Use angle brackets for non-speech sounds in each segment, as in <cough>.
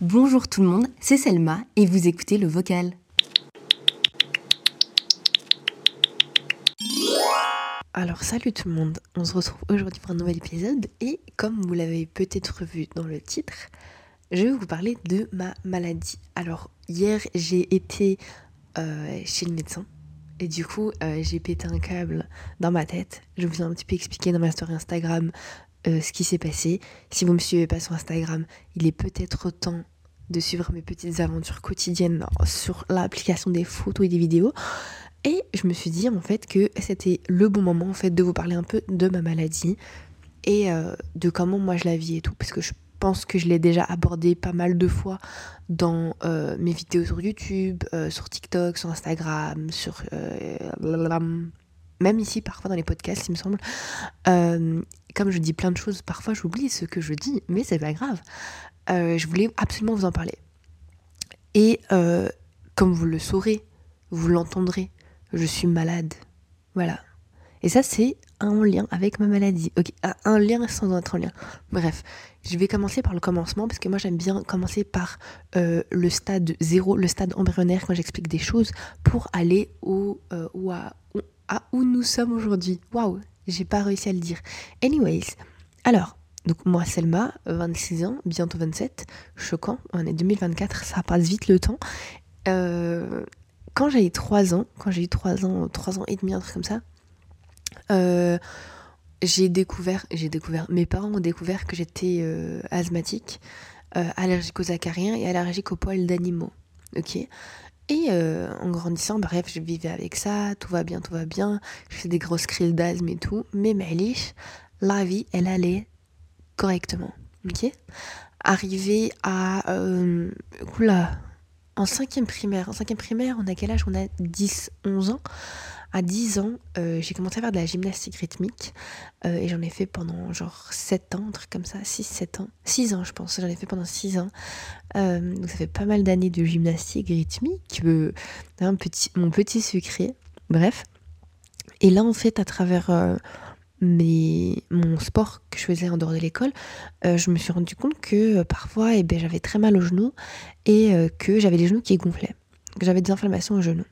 Bonjour tout le monde, c'est Selma et vous écoutez le vocal. Alors salut tout le monde, on se retrouve aujourd'hui pour un nouvel épisode et comme vous l'avez peut-être vu dans le titre, je vais vous parler de ma maladie. Alors hier j'ai été euh, chez le médecin et du coup euh, j'ai pété un câble dans ma tête. Je vous ai un petit peu expliqué dans ma story Instagram euh, ce qui s'est passé. Si vous me suivez pas sur Instagram, il est peut-être temps de suivre mes petites aventures quotidiennes sur l'application des photos et des vidéos. Et je me suis dit en fait que c'était le bon moment en fait de vous parler un peu de ma maladie et euh, de comment moi je la vis et tout parce que je pense que je l'ai déjà abordé pas mal de fois dans euh, mes vidéos sur YouTube, sur TikTok, sur Instagram, sur même ici parfois dans les podcasts il me semble. Comme je dis plein de choses, parfois j'oublie ce que je dis, mais c'est pas grave. je voulais absolument vous en parler. Et comme vous le saurez, vous l'entendrez, je suis malade. Voilà. Et ça, c'est un lien avec ma maladie. Ok, un lien sans être en lien. Bref, je vais commencer par le commencement parce que moi j'aime bien commencer par euh, le stade zéro, le stade embryonnaire quand j'explique des choses pour aller au, euh, à, à, où nous sommes aujourd'hui. Waouh, j'ai pas réussi à le dire. Anyways, alors, donc moi Selma, 26 ans, bientôt 27, choquant, on est 2024, ça passe vite le temps. Euh, quand eu 3 ans, quand j'ai eu 3 ans, 3 ans et demi, un truc comme ça, euh, j'ai découvert, j'ai découvert, mes parents ont découvert que j'étais euh, asthmatique, euh, allergique aux acariens et allergique aux poils d'animaux. Ok? Et en grandissant, bref, je vivais avec ça, tout va bien, tout va bien, je fais des grosses crises d'asthme et tout, mais Maëlish, la vie, elle allait correctement. Ok? Arrivé à. oula, en cinquième primaire. En cinquième primaire, on a quel âge? On a 10, 11 ans. À 10 ans, euh, j'ai commencé à faire de la gymnastique rythmique. Euh, et j'en ai fait pendant genre 7 ans, un truc comme ça. 6, 7 ans. 6 ans, je pense. J'en ai fait pendant 6 ans. Euh, donc ça fait pas mal d'années de gymnastique rythmique. mon petit secret. Bref. Et là, en fait, à travers mon sport que je faisais en dehors de l'école, je me suis rendu compte que parfois eh ben, j'avais très mal aux genoux et que j'avais les genoux qui gonflaient, que j'avais des inflammations aux genoux.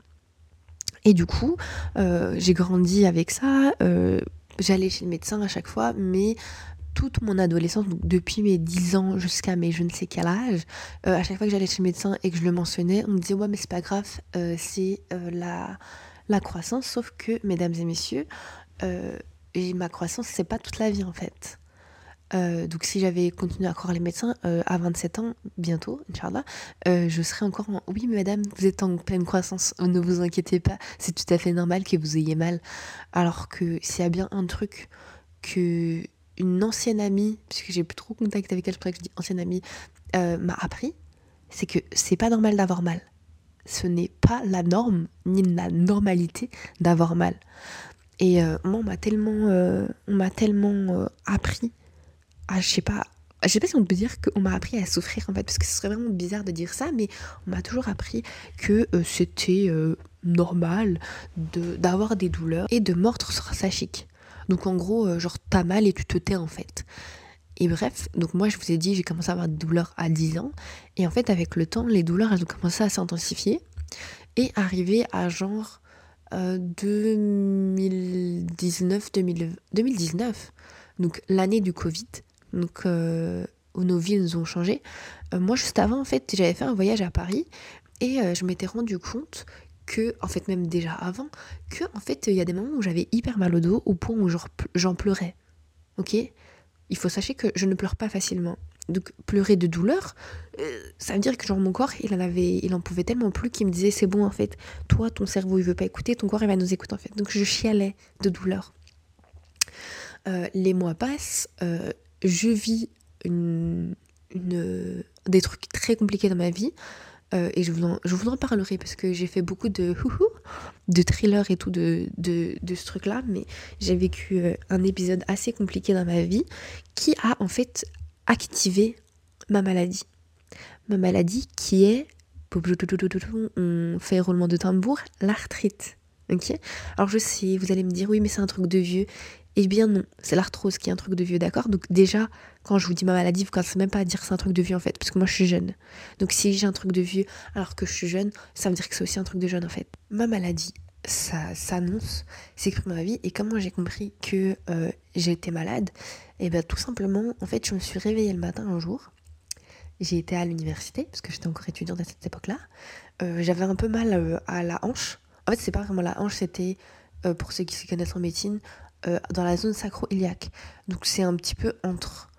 Et du coup, j'ai grandi avec ça, j'allais chez le médecin à chaque fois, mais toute mon adolescence, donc depuis mes 10 ans jusqu'à mes je ne sais quel âge, à chaque fois que j'allais chez le médecin et que je le mentionnais, on me disait ouais mais c'est pas grave, c'est la, la croissance, sauf que, mesdames et messieurs, et ma croissance, c'est pas toute la vie en fait. Euh, donc si j'avais continué à croire les médecins euh, à 27 ans, bientôt, Inch'Allah, euh, je serais encore en... Oui, madame, vous êtes en pleine croissance, ne vous inquiétez pas, c'est tout à fait normal que vous ayez mal. Alors que s'il y a bien un truc que une ancienne amie, puisque j'ai plus trop contact avec elle, c'est pour ça que je dis ancienne amie, m'a appris, c'est que c'est pas normal d'avoir mal. Ce n'est pas la norme, ni la normalité d'avoir mal. Et euh, moi, on m'a tellement, euh, on m'a tellement euh, appris à, je sais pas, je sais pas si on peut dire qu'on m'a appris à souffrir en fait, parce que ce serait vraiment bizarre de dire ça, mais on m'a toujours appris que c'était normal de, d'avoir des douleurs et de mordre sur sa chic. Donc en gros, genre t'as mal et tu te tais en fait. Et bref, donc moi je vous ai dit, j'ai commencé à avoir des douleurs à 10 ans, et en fait avec le temps, les douleurs elles ont commencé à s'intensifier et arriver à genre 2019, 2019, donc l'année du Covid, donc euh, où nos vies nous ont changé. Euh, moi, juste avant, en fait, j'avais fait un voyage à Paris et euh, je m'étais rendu compte que, en fait, même déjà avant, que, en fait, il y a des moments où j'avais hyper mal au dos au point où j'en pleurais. Ok? Il faut sachez que je ne pleure pas facilement donc pleurer de douleur, ça veut dire que genre mon corps, il en avait, il en pouvait tellement plus qu'il me disait c'est bon en fait, toi ton cerveau il veut pas écouter, ton corps il va nous écouter en fait. Donc je chialais de douleur. Les mois passent, je vis une, des trucs très compliqués dans ma vie. et je vous, en, je en parlerai parce que j'ai fait beaucoup de de thrillers et tout de, de, de ce truc là mais j'ai vécu un épisode assez compliqué dans ma vie qui a en fait activer ma maladie. Ma maladie qui est, on fait roulement de tambour, l'arthrite. Ok? Alors je sais, vous allez me dire, oui, mais c'est un truc de vieux. Eh bien non, c'est l'arthrose qui est un truc de vieux, d'accord? Donc déjà, quand je vous dis ma maladie, vous ne commencez même pas à dire que c'est un truc de vieux en fait, parce que moi je suis jeune. Donc si j'ai un truc de vieux alors que je suis jeune, ça veut dire que c'est aussi un truc de jeune en fait. Ma maladie, ça s'annonce, s'exprime ma vie, et comment j'ai compris que euh, j'étais malade eh bien tout simplement, en fait, je me suis réveillée le matin un jour, j'ai été à l'université, parce que j'étais encore étudiante à cette époque-là, euh, j'avais un peu mal euh, à la hanche. En fait, c'est pas vraiment la hanche, c'était, pour ceux qui se connaissent en médecine, euh, dans la zone sacro-iliaque. Donc c'est un petit peu entre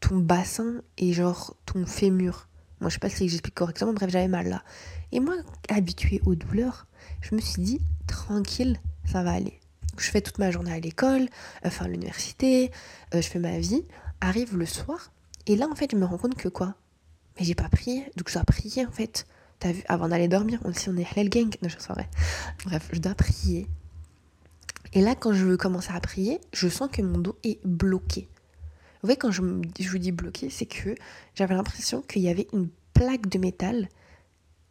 ton bassin et genre ton fémur. Moi je sais pas si j'explique correctement, bref j'avais mal là. Et moi, habituée aux douleurs, je me suis dit, tranquille, ça va aller. Je fais toute ma journée à l'école, enfin à l'université, euh, je fais ma vie. Arrive le soir, et là en fait je me rends compte que quoi? Mais j'ai pas prié, donc je dois prier en fait. T'as vu, avant d'aller dormir, on, si on est Hellel Gang, non, je soirée. Bref, je dois prier. Et là, quand je veux commencer à prier, je sens que mon dos est bloqué. Vous voyez, quand je, vous dis bloqué, c'est que j'avais l'impression qu'il y avait une plaque de métal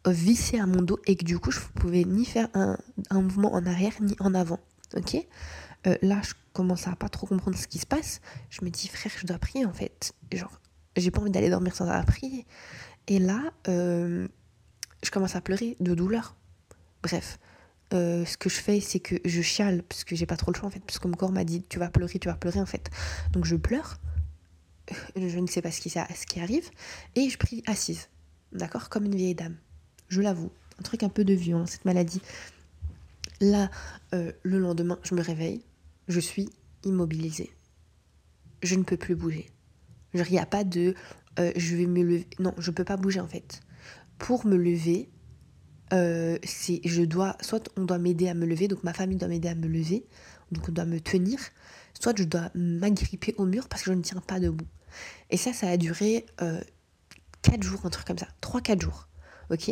vissée à mon dos et que du coup, je ne pouvais ni faire un, mouvement en arrière ni en avant. Ok? Euh, Là, je commence à pas trop comprendre ce qui se passe. Je me dis, frère, je dois prier en fait. Genre, j'ai pas envie d'aller dormir sans avoir prié. Et là, euh, je commence à pleurer de douleur. Bref, euh, ce que je fais, c'est que je chiale, parce que j'ai pas trop le choix en fait, parce que mon corps m'a dit tu vas pleurer, tu vas pleurer en fait. Donc je pleure, je ne sais pas ce qui, ce qui arrive, et je prie assise, d'accord, comme une vieille dame. Je l'avoue, un truc un peu de vieux, hein, cette maladie. Là, euh, le lendemain, je me réveille, je suis immobilisée. Je ne peux plus bouger. Il n'y a pas de euh, je vais me lever. Non, je peux pas bouger en fait. Pour me lever, euh, c'est je dois soit on doit m'aider à me lever donc ma famille doit m'aider à me lever donc on doit me tenir soit je dois m'agripper au mur parce que je ne tiens pas debout. Et ça ça a duré euh, 4 jours un truc comme ça. 3 4 jours. Ok?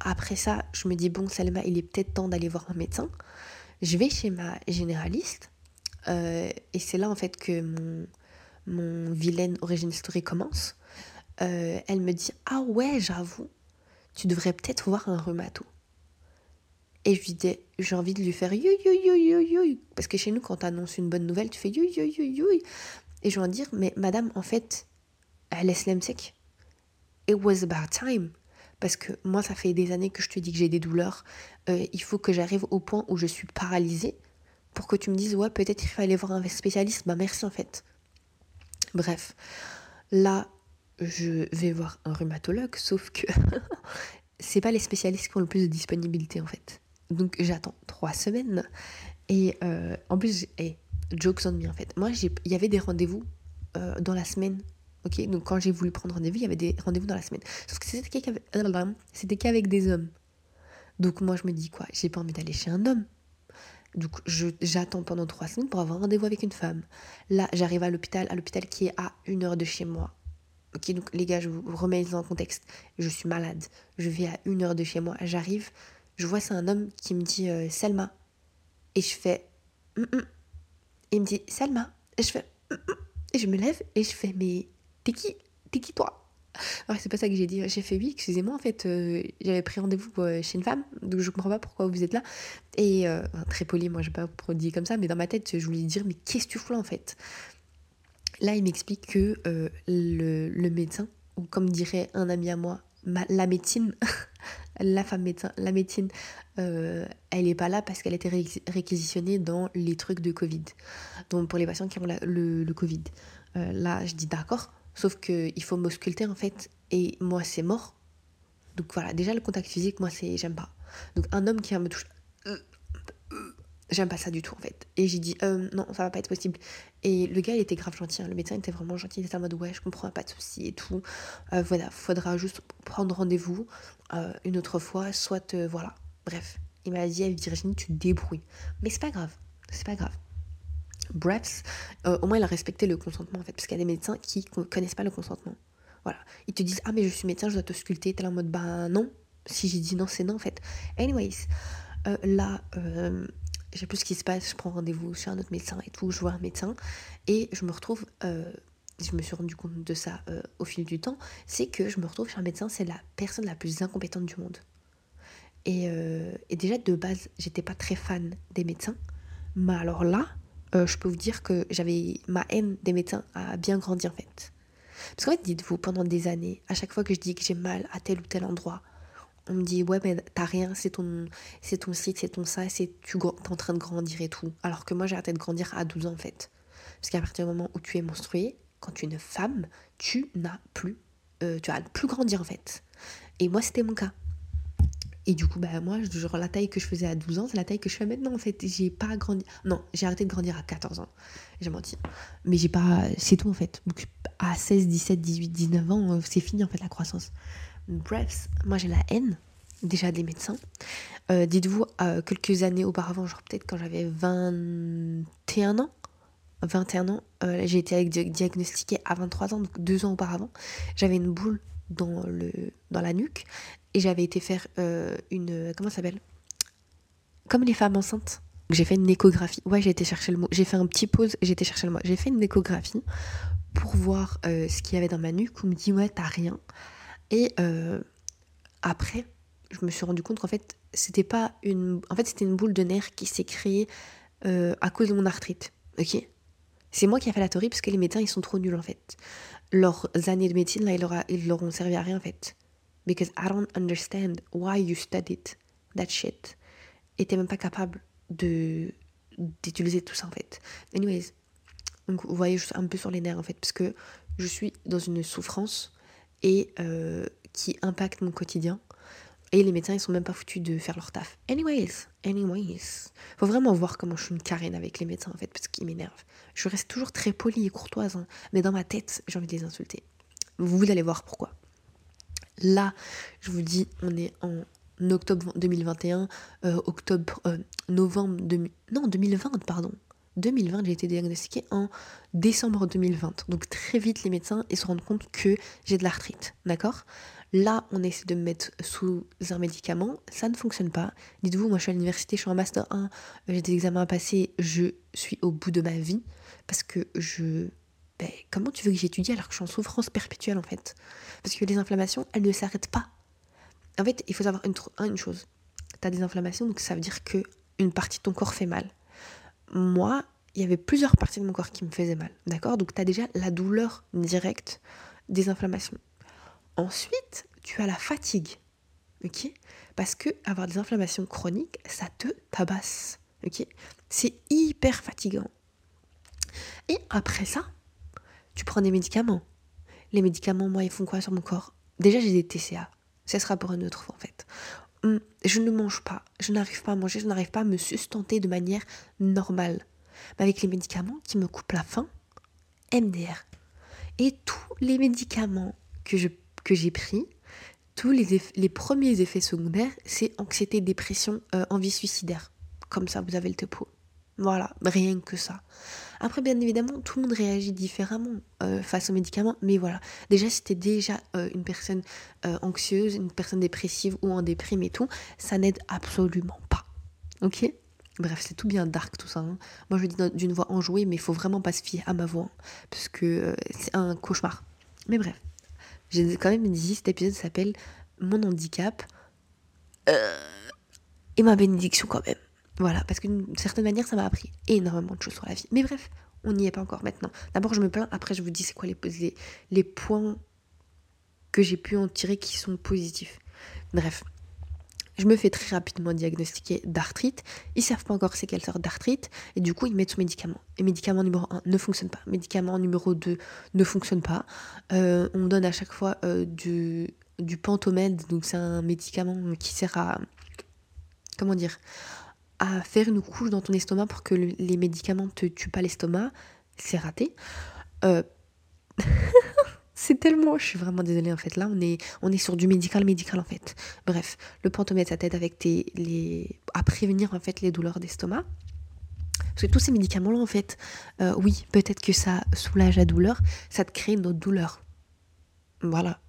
Après ça je me dis bon Salma il est peut-être temps d'aller voir un médecin. Je vais chez ma généraliste euh, et c'est là en fait que mon mon vilaine origine story commence. Euh, elle me dit ah ouais j'avoue tu devrais peut-être voir un rhumato. Et je lui dis, j'ai envie de lui faire you, you, you, you, you. Parce que chez nous, quand tu annonces une bonne nouvelle, tu fais you, you, you, you. Et je lui dire, mais madame, en fait, elle est sec. It was about time. Parce que moi, ça fait des années que je te dis que j'ai des douleurs. Euh, il faut que j'arrive au point où je suis paralysée pour que tu me dises, ouais, peut-être il fallait voir un spécialiste. Bah, merci en fait. Bref, là, je vais voir un rhumatologue, sauf que <laughs> c'est pas les spécialistes qui ont le plus de disponibilité en fait. Donc j'attends trois semaines. Et euh, en plus, hey, jokes on me en fait. Moi, il y avait des rendez-vous euh, dans la semaine. Ok, donc quand j'ai voulu prendre rendez-vous, il y avait des rendez-vous dans la semaine. Sauf que c'était qu'avec, des hommes. Donc moi, je me dis quoi? J'ai pas envie d'aller chez un homme. Donc j'attends pendant trois semaines pour avoir rendez-vous avec une femme. Là, j'arrive à l'hôpital, à l'hôpital qui est à une heure de chez moi. Ok, donc les gars, je vous remets dans le contexte. Je suis malade. Je vais à une heure de chez moi. J'arrive. Je vois c'est un homme qui me dit euh, Selma. Et je fais. Mm, mm. il me dit Selma. Et je fais. Mm, et je me lève et je fais Mais t'es qui? T'es qui toi? Alors, c'est pas ça que j'ai dit. J'ai fait oui, excusez-moi, en fait, euh, j'avais pris rendez-vous euh, chez une femme, donc je comprends pas pourquoi vous êtes là. Et très poli, moi, je vais pas dire comme ça, mais dans ma tête, je voulais dire, mais qu'est-ce que tu fous là, en fait? Là, il m'explique que euh, le, médecin, ou comme dirait un ami à moi, la médecine, <laughs> la femme médecin, la médecine, euh, elle n'est pas là parce qu'elle a été réquisitionnée dans les trucs de Covid. Donc pour les patients qui ont le, Covid. Euh, là, je dis d'accord, sauf qu'il faut m'ausculter en fait, et moi c'est mort. Donc voilà, déjà le contact physique, moi c'est j'aime pas. Donc un homme qui me touche J'aime pas ça du tout en fait. Et j'ai dit euh, non, ça va pas être possible. Et le gas il était grave gentil, hein. le médecin était vraiment gentil, il était en mode ouais, je comprends, pas de souci et tout. Euh, voilà, faudra juste prendre rendez-vous euh, une autre fois, soit voilà. Bref, il m'a dit Virginie, tu te débrouilles. Mais c'est pas grave, c'est pas grave. Bref, au moins il a respecté le consentement en fait, parce qu'il y a des médecins qui connaissent pas le consentement. Voilà, ils te disent ah mais je suis médecin, je dois te sculpter, t'es en mode bah non. Si j'ai dit non, c'est non en fait. Anyways, là je sais plus ce qui se passe, je prends rendez-vous chez un autre médecin et tout, je vois un médecin et je me retrouve, euh, je me suis rendu compte de ça euh, au fil du temps, c'est que je me retrouve chez un médecin, c'est la personne la plus incompétente du monde. Et, euh, et déjà de base, j'étais pas très fan des médecins, mais alors là, je peux vous dire que j'avais ma haine des médecins a bien grandi en fait. Parce qu'en fait, dites-vous, pendant des années, à chaque fois que je dis que j'ai mal à tel ou tel endroit, on me dit ouais mais t'as rien, c'est ton, c'est ton site, c'est ton ça, c'est tu es en train de grandir et tout. Alors que moi j'ai arrêté de grandir à 12 ans en fait. Parce qu'à partir du moment où tu es menstruée, quand tu es une femme, tu n'as plus, euh, tu vas plus grandir en fait. Et moi c'était mon cas. Et du coup, bah, moi, genre, la taille que je faisais à 12 ans, c'est la taille que je fais maintenant, en fait. J'ai pas grandi. Non, j'ai arrêté de grandir à 14 ans. J'ai menti. Mais j'ai pas. C'est tout, en fait. Donc, à 16, 17, 18, 19 ans, euh, c'est fini, en fait, la croissance. Bref, moi, j'ai la haine, déjà, des médecins. Euh, dites-vous, euh, quelques années auparavant, genre, peut-être quand j'avais 21 ans, 21 ans, j'ai été diagnostiquée à 23 ans, donc deux ans auparavant. J'avais une boule dans, le, la nuque et j'avais été faire euh, une. Comment ça s'appelle? Comme les femmes enceintes. J'ai fait une échographie. Ouais, j'ai été chercher le mot. J'ai fait un petit pause, j'ai été chercher le mot. J'ai fait une échographie pour voir euh, ce qu'il y avait dans ma nuque. On me dit, ouais, t'as rien. Et euh, après, je me suis rendu compte qu'en fait, c'était pas une. En fait, c'était une boule de nerf qui s'est créée à cause de mon arthrite. Ok? C'est moi qui ai fait la théorie parce que les médecins, ils sont trop nuls en fait. Leurs années de médecine, là, ils leur, ils leur ont servi à rien en fait because I don't understand why you studied that shit. Et t'es même pas capable de d'utiliser tout ça en fait. Anyways, donc vous voyez, je suis un peu sur les nerfs en fait, parce que je suis dans une souffrance et euh, qui impacte mon quotidien. Et les médecins, ils sont même pas foutus de faire leur taf. Anyways, anyways. Faut vraiment voir comment je suis une carène avec les médecins en fait, parce qu'ils m'énervent. Je reste toujours très polie et courtoise, hein, mais dans ma tête, j'ai envie de les insulter. Vous allez voir pourquoi. Là, je vous dis, on est en octobre 2021, euh, octobre, euh, novembre, non 2020, pardon. 2020, j'ai été diagnostiquée en décembre 2020. Donc très vite, les médecins ils se rendent compte que j'ai de l'arthrite, d'accord? Là, on essaie de me mettre sous un médicament, ça ne fonctionne pas. Dites-vous, moi je suis à l'université, je suis en master 1, j'ai des examens à passer, je suis au bout de ma vie parce que je ben, comment tu veux que j'étudie alors que je suis en souffrance perpétuelle en fait? Parce que les inflammations, elles ne s'arrêtent pas. En fait, il faut savoir une, chose. Tu as des inflammations, donc ça veut dire que une partie de ton corps fait mal. Moi, il y avait plusieurs parties de mon corps qui me faisaient mal. D'accord? Donc tu as déjà la douleur directe des inflammations. Ensuite, tu as la fatigue. Ok? Parce que avoir des inflammations chroniques, ça te tabasse. Ok? C'est hyper fatigant. Et après ça, tu prends des médicaments. Les médicaments, moi, ils font quoi sur mon corps? Déjà, j'ai des TCA. Ce sera pour une autre fois, en fait. Hum, je ne mange pas, je n'arrive pas à manger, je n'arrive pas à me sustenter de manière normale. Avec les médicaments qui me coupent la faim, MDR. Et tous les médicaments que, j'ai pris, tous les, les premiers effets secondaires, c'est anxiété, dépression, euh, envie suicidaire. Comme ça, vous avez le topo. Voilà, rien que ça. Après, bien évidemment, tout le monde réagit différemment euh, face aux médicaments, mais voilà. Déjà, si t'es déjà euh, une personne euh, anxieuse, une personne dépressive ou en déprime et tout, ça n'aide absolument pas. Ok? Bref, c'est tout bien dark tout ça. Hein. Moi, je dis d'une voix enjouée, mais il faut vraiment pas se fier à ma voix, hein, parce que c'est un cauchemar. Mais bref, j'ai quand même dit, cet épisode s'appelle Mon handicap et ma bénédiction quand même. Voilà, parce qu'une certaine manière, ça m'a appris énormément de choses sur la vie. Mais bref, on n'y est pas encore maintenant. D'abord, je me plains, après, je vous dis c'est quoi les, les, les points que j'ai pu en tirer qui sont positifs. Bref, je me fais très rapidement diagnostiquer d'arthrite. Ils savent pas encore c'est quelle sorte d'arthrite. Et du coup, ils mettent sous médicament. Et médicament numéro 1 ne fonctionne pas. Médicament numéro 2 ne fonctionne pas. Euh, on donne à chaque fois euh, du, du Pentomède. Donc, c'est un médicament qui sert à. Comment dire à faire une couche dans ton estomac pour que les médicaments te tuent pas l'estomac, c'est raté. Euh, <laughs> c'est tellement, je suis vraiment désolée en fait. Là, on est, on est sur du médical médical en fait. Bref, le pentomètre, ça t'aide avec tes, les, à prévenir en fait les douleurs d'estomac. Parce que tous ces médicaments-là, en fait, euh, oui, peut-être que ça soulage la douleur, ça te crée une autre douleur. Voilà.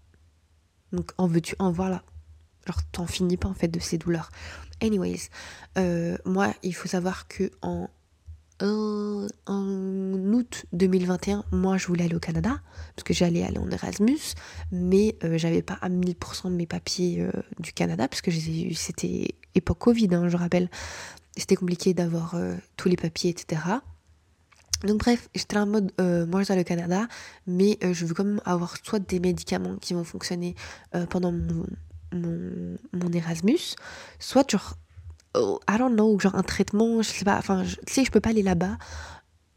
Donc, en veux-tu, en voilà. Alors, t'en finis pas en fait de ces douleurs. Anyways, euh, moi, il faut savoir que en, en août 2021, moi, je voulais aller au Canada, parce que j'allais aller en Erasmus, mais euh, j'avais pas à 1000% mes papiers euh, du Canada, parce que c'était époque Covid, hein, je rappelle. C'était compliqué d'avoir tous les papiers, etc. Donc bref, j'étais en mode, euh, moi je dois le Canada, mais euh, je veux quand même avoir soit des médicaments qui vont fonctionner euh, pendant mon, mon, mon Erasmus, soit genre, oh, I don't know, genre un traitement, je sais pas, enfin, tu sais, je peux pas aller là-bas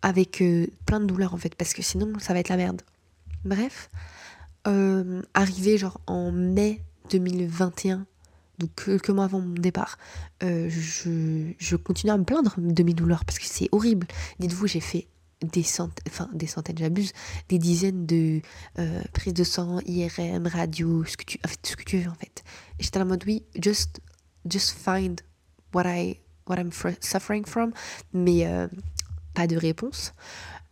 avec euh, plein de douleurs en fait, parce que sinon ça va être la merde. Bref, euh, arrivé genre en mai 2021, donc quelques mois avant mon départ, euh, je, je continue à me plaindre de mes douleurs parce que c'est horrible. Dites-vous, j'ai fait des centaines, enfin des centaines, j'abuse, des dizaines de euh, prises de sang, IRM, radio, ce que tu, en fait, ce que tu veux en fait. Et j'étais en mode oui, just, just find what I, what I'm suffering from, mais euh, pas de réponse.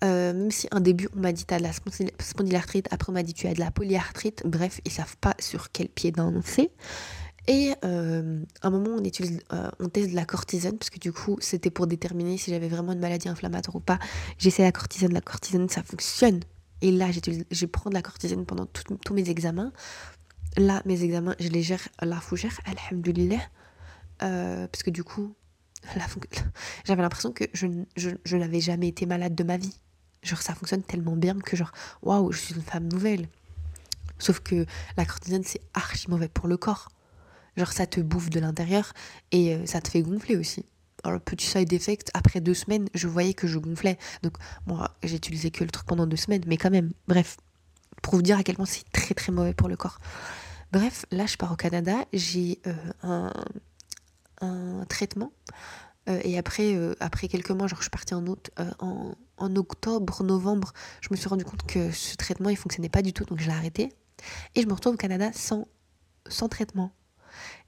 Euh, même si un début on m'a dit t'as de la spondyl- spondylarthrite, après on m'a dit tu as de la polyarthrite, bref, ils savent pas sur quel pied danser. Et euh, à un moment, euh, on teste de la cortisone, parce que du coup, c'était pour déterminer si j'avais vraiment une maladie inflammatoire ou pas. J'essaie la cortisone, la cortisone, ça fonctionne. Et là, je prends de la cortisone pendant tous mes examens. Là, mes examens, je les gère la fougère, alhamdoulilah. Euh, parce que du coup, <laughs> <laughs> j'avais l'impression que je n'avais jamais été malade de ma vie. Genre, ça fonctionne tellement bien que, genre, waouh, je suis une femme nouvelle. Sauf que la cortisone, c'est archi mauvais pour le corps. Genre, ça te bouffe de l'intérieur et euh, ça te fait gonfler aussi. Alors, petit side effect, après deux semaines, je voyais que je gonflais. Donc, moi, j'ai utilisé que le truc pendant deux semaines, mais quand même, bref, pour vous dire à quel point c'est très très mauvais pour le corps. Bref, là, je pars au Canada, j'ai euh, un, traitement. Euh, et après, après quelques mois, genre je suis partie en, août, en, en octobre, novembre, je me suis rendu compte que ce traitement il fonctionnait pas du tout, donc je l'ai arrêté. Et je me retrouve au Canada sans, sans traitement.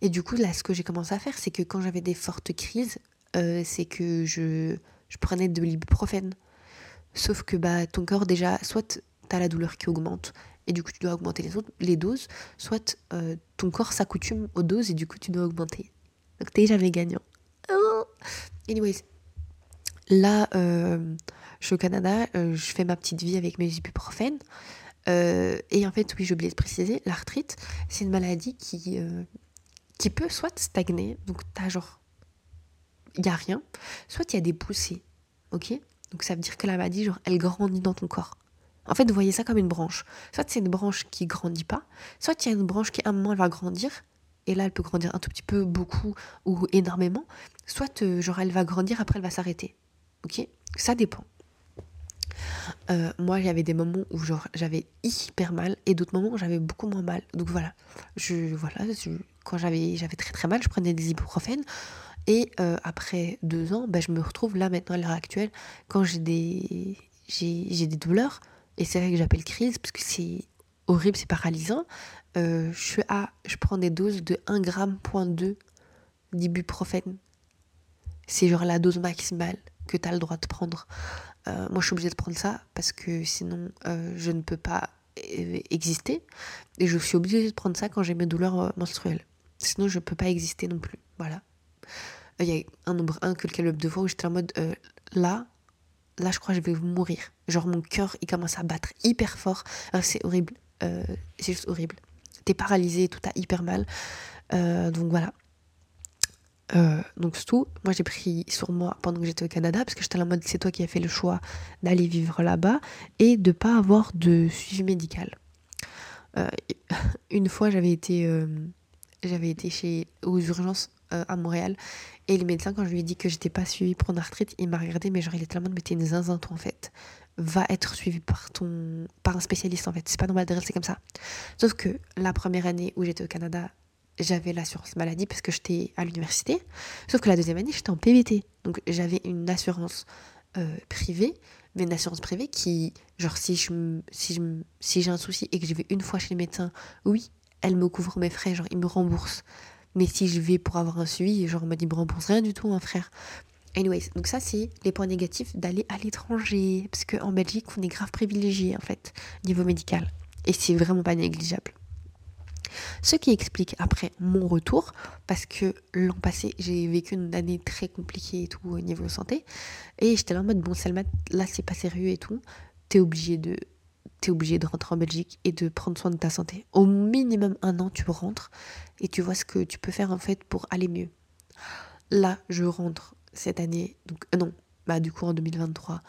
Et du coup, là, ce que j'ai commencé à faire, c'est que quand j'avais des fortes crises, euh, c'est que je, je prenais de l'ibuprofène. Sauf que bah, ton corps, déjà, soit tu as la douleur qui augmente, et du coup, tu dois augmenter les, doses, soit euh, ton corps s'accoutume aux doses, et du coup, tu dois augmenter. Donc, t'es jamais gagnant. Oh. Anyways, là, euh, je suis au Canada, je fais ma petite vie avec mes ibuprofènes. Et en fait, oui, j'ai oublié de préciser, l'arthrite, c'est une maladie qui, qui peut soit stagner, donc t'as genre, il n'y a rien, soit il y a des poussées, ok? Donc ça veut dire que la maladie, genre, elle grandit dans ton corps. En fait, vous voyez ça comme une branche. Soit c'est une branche qui grandit pas, soit il y a une branche qui à un moment elle va grandir, et là elle peut grandir un tout petit peu, beaucoup ou énormément, soit euh, genre elle va grandir, après elle va s'arrêter, ok? Ça dépend. Euh, moi, j'avais des moments où genre j'avais hyper mal et d'autres moments où j'avais beaucoup moins mal. Donc voilà, je voilà, je- quand j'avais très très mal, je prenais des ibuprofènes et euh, après deux ans, bah, je me retrouve là maintenant à l'heure actuelle quand j'ai des j'ai des douleurs et c'est vrai que j'appelle crise parce que c'est horrible, c'est paralysant. Euh, je suis à je prends des doses de 1 gramme point 2 d'ibuprofène. C'est genre la dose maximale que tu as le droit de prendre. Euh, moi, je suis obligée de prendre ça parce que sinon, je ne peux pas exister. Et je suis obligée de prendre ça quand j'ai mes douleurs menstruelles. Sinon, je ne peux pas exister non plus. Voilà. Il y a un nombre incalculable de fois où j'étais en mode euh, là, là, je crois que je vais mourir. Genre, mon cœur, il commence à battre hyper fort. Euh, c'est horrible. Euh, c'est juste horrible. T'es paralysé, tout a hyper mal. Euh, donc voilà. Euh, donc c'est tout. Moi j'ai pris sur moi pendant que j'étais au Canada parce que j'étais en mode c'est toi qui as fait le choix d'aller vivre là-bas et de pas avoir de suivi médical. Euh, <laughs> une fois j'avais été euh, j'avais été chez aux urgences euh, à Montréal et le médecin quand je lui ai dit que j'étais pas suivie pour une arthrite il m'a regardé mais genre il en mode mais t'es une zinzin toi en fait va être suivi par ton par un spécialiste en fait c'est pas normal de rester comme ça sauf que la première année où j'étais au Canada j'avais l'assurance maladie parce que j'étais à l'université. Sauf que la deuxième année, j'étais en PVT. Donc j'avais une assurance euh, privée, mais une assurance privée qui, genre, si je, m- si je, si j'ai un souci et que je vais une fois chez le médecin, oui, elle me couvre mes frais, genre, il me rembourse. Mais si je vais pour avoir un suivi, genre, on m'a dit, me rembourse rien du tout, un frère. Anyways, donc ça, c'est les points négatifs d'aller à l'étranger. Parce qu'en Belgique, on est grave privilégié, en fait, niveau médical. Et c'est vraiment pas négligeable. Ce qui explique après mon retour, parce que l'an passé, j'ai vécu une année très compliquée et tout au niveau santé. Et j'étais là en mode, bon, Selma, là, c'est pas sérieux et tout. T'es obligé de. T'es obligé de rentrer en Belgique et de prendre soin de ta santé. Au minimum un an, tu rentres et tu vois ce que tu peux faire en fait pour aller mieux. Là, je rentre cette année, donc euh, non, bah du coup en 2023,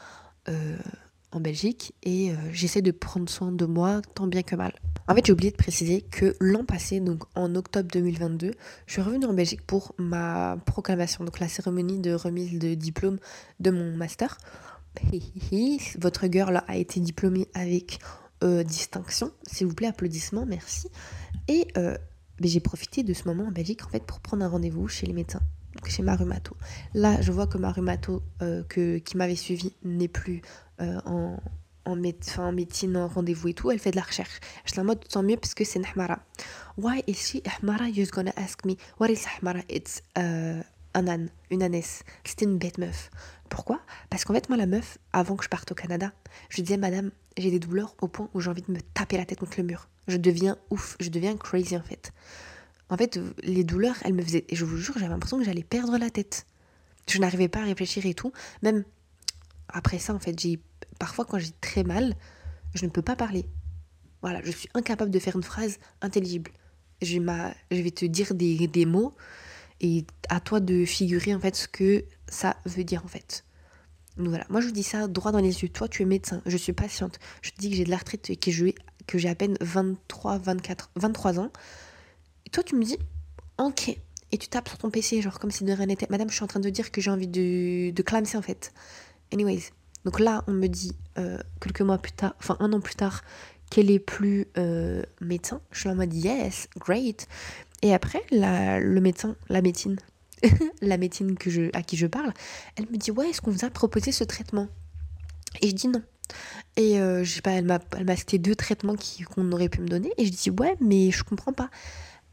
en Belgique et j'essaie de prendre soin de moi tant bien que mal. En fait, j'ai oublié de préciser que l'an passé, donc en octobre 2022, je suis revenue en Belgique pour ma proclamation, donc la cérémonie de remise de diplôme de mon master. Votre girl a été diplômée avec euh, distinction. S'il vous plaît, applaudissements, merci. Et euh, ben, j'ai profité de ce moment en Belgique en fait pour prendre un rendez-vous chez les médecins, chez ma rhumato. Là, je vois que ma rhumato euh, qui m'avait suivi n'est plus en, en, en médecine, en rendez-vous et tout, elle fait de la recherche. Je en mode tant mieux parce que c'est Nahmara. Why is she Ahmara? You're gonna ask me, what is Ahmara? It's un âne, une ânesse. C'était une bête meuf. Pourquoi? Parce qu'en fait, moi, la meuf, avant que je parte au Canada, je disais, madame, j'ai des douleurs au point où j'ai envie de me taper la tête contre le mur. Je deviens ouf, je deviens crazy en fait. En fait, les douleurs, elles me faisaient. Et je vous jure, j'avais l'impression que j'allais perdre la tête. Je n'arrivais pas à réfléchir et tout. Même après ça, en fait, j'ai. Parfois, quand j'ai très mal, je ne peux pas parler. Voilà, je suis incapable de faire une phrase intelligible. Je, je vais te dire des, des mots et à toi de figurer en fait ce que ça veut dire en fait. Donc voilà, moi je vous dis ça droit dans les yeux. Toi, tu es médecin, je suis patiente. Je te dis que j'ai de l'arthrite et que j'ai à peine 23, 24, 23 ans. Et toi, tu me dis, ok. Et tu tapes sur ton PC, genre comme si de rien n'était. Madame, je suis en train de dire que j'ai envie de, de clamser en fait. Anyways. Donc là, on me dit euh, quelques mois plus tard, enfin un an plus tard, qu'elle est plus euh, médecin. Je suis en mode yes, great. Et après, le médecin, la médecine, <laughs> la médecine que je, à qui je parle, elle me dit Ouais, est-ce qu'on vous a proposé ce traitement? Et je dis non. Et euh, je sais pas, elle m'a, cité deux traitements qu'on aurait pu me donner. Et je dis Ouais, mais je comprends pas.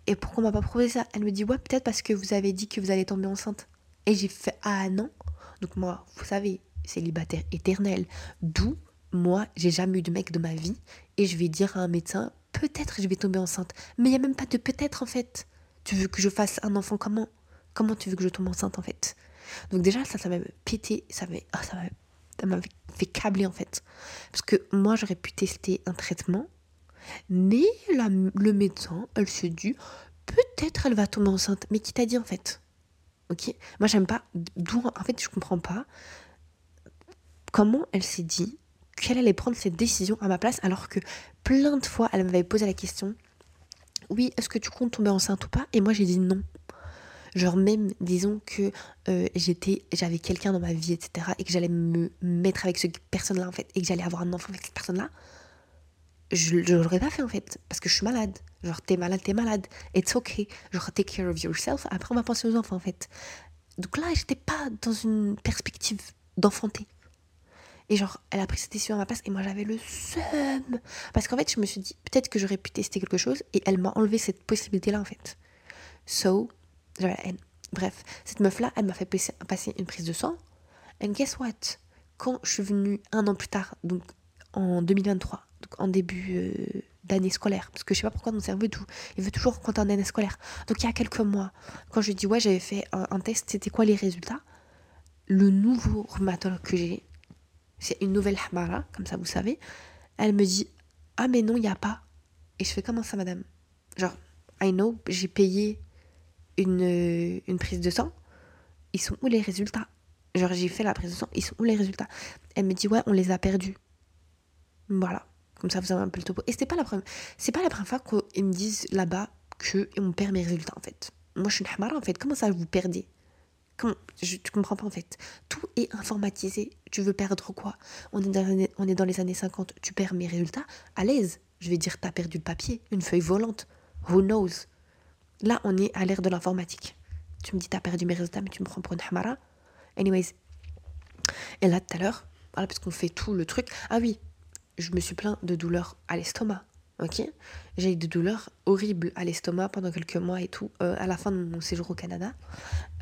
Et pourquoi on m'a pas proposé ça? Elle me dit Ouais, peut-être parce que vous avez dit que vous allez tomber enceinte. Et j'ai fait Ah non. Donc moi, vous savez, célibataire éternel. D'où moi, j'ai jamais eu de mec de ma vie. Et je vais dire à un médecin Peut-être je vais tomber enceinte. Mais il n'y a même pas de peut-être en fait. Tu veux que je fasse un enfant comment? Comment tu veux que je tombe enceinte en fait? Donc déjà ça, ça m'a pété, ça m'a oh, fait câbler en fait. Parce que moi j'aurais pu tester un traitement, mais le médecin, elle se dit, peut-être elle va tomber enceinte. Mais qui t'a dit en fait? Ok? Moi j'aime pas, d'où en fait je comprends pas comment elle s'est dit qu'elle allait prendre cette décision à ma place alors que plein de fois elle m'avait posé la question oui, est-ce que tu comptes tomber enceinte ou pas? Et moi j'ai dit non. Genre même, disons que euh, j'étais, j'avais quelqu'un dans ma vie, etc. Et que j'allais me mettre avec cette personne-là, en fait. Et que j'allais avoir un enfant avec cette personne-là. Je ne l'aurais pas fait, en fait. Parce que je suis malade. Genre, t'es malade, t'es malade. It's okay. Genre, take care of yourself. Après, on va penser aux enfants, en fait. Donc là, j'étais pas dans une perspective d'enfanter. Et genre, elle a pris cette décision à ma place et moi j'avais le seum. Parce qu'en fait, je me suis dit, peut-être que j'aurais pu tester quelque chose et elle m'a enlevé cette possibilité-là en fait. So, j'avais la haine. Bref, cette meuf-là, elle m'a fait passer une prise de sang. And guess what? Quand je suis venue un an plus tard, donc en 2023, donc en début euh, d'année scolaire, parce que je sais pas pourquoi mon cerveau tout, il veut toujours compter en année scolaire. Donc il y a quelques mois, quand je lui dis ouais, j'avais fait un, test, c'était quoi les résultats? Le nouveau rhumatologue que j'ai, c'est une nouvelle hamara, comme ça vous savez, elle me dit ah mais non, il n'y a pas. Et je fais comment ça, madame? Genre, I know, j'ai payé une, une prise de sang, ils sont où les résultats? Genre, j'ai fait la prise de sang, ils sont où les résultats? Elle me dit, ouais, on les a perdus. Voilà. Comme ça, vous avez un peu le topo. Et c'est pas la première, c'est pas la première fois qu'ils me disent là-bas qu'on perd mes résultats, en fait. Moi, je suis une hamara, en fait. Comment ça, vous perdez? Comment je, Tu comprends pas, en fait. Tout est informatisé. Tu veux perdre quoi? On est, dans, on est dans les années 50, tu perds mes résultats à l'aise. Je vais dire, t'as perdu le papier, une feuille volante. Who knows? Là, on est à l'ère de l'informatique. Tu me dis, t'as perdu mes résultats, mais tu me prends pour une hamara? Anyways. Et là, tout à l'heure, parce qu'on fait tout le truc. Ah oui, je me suis plaint de douleurs à l'estomac. Ok? J'ai eu des douleurs horribles à l'estomac pendant quelques mois et tout, euh, à la fin de mon séjour au Canada.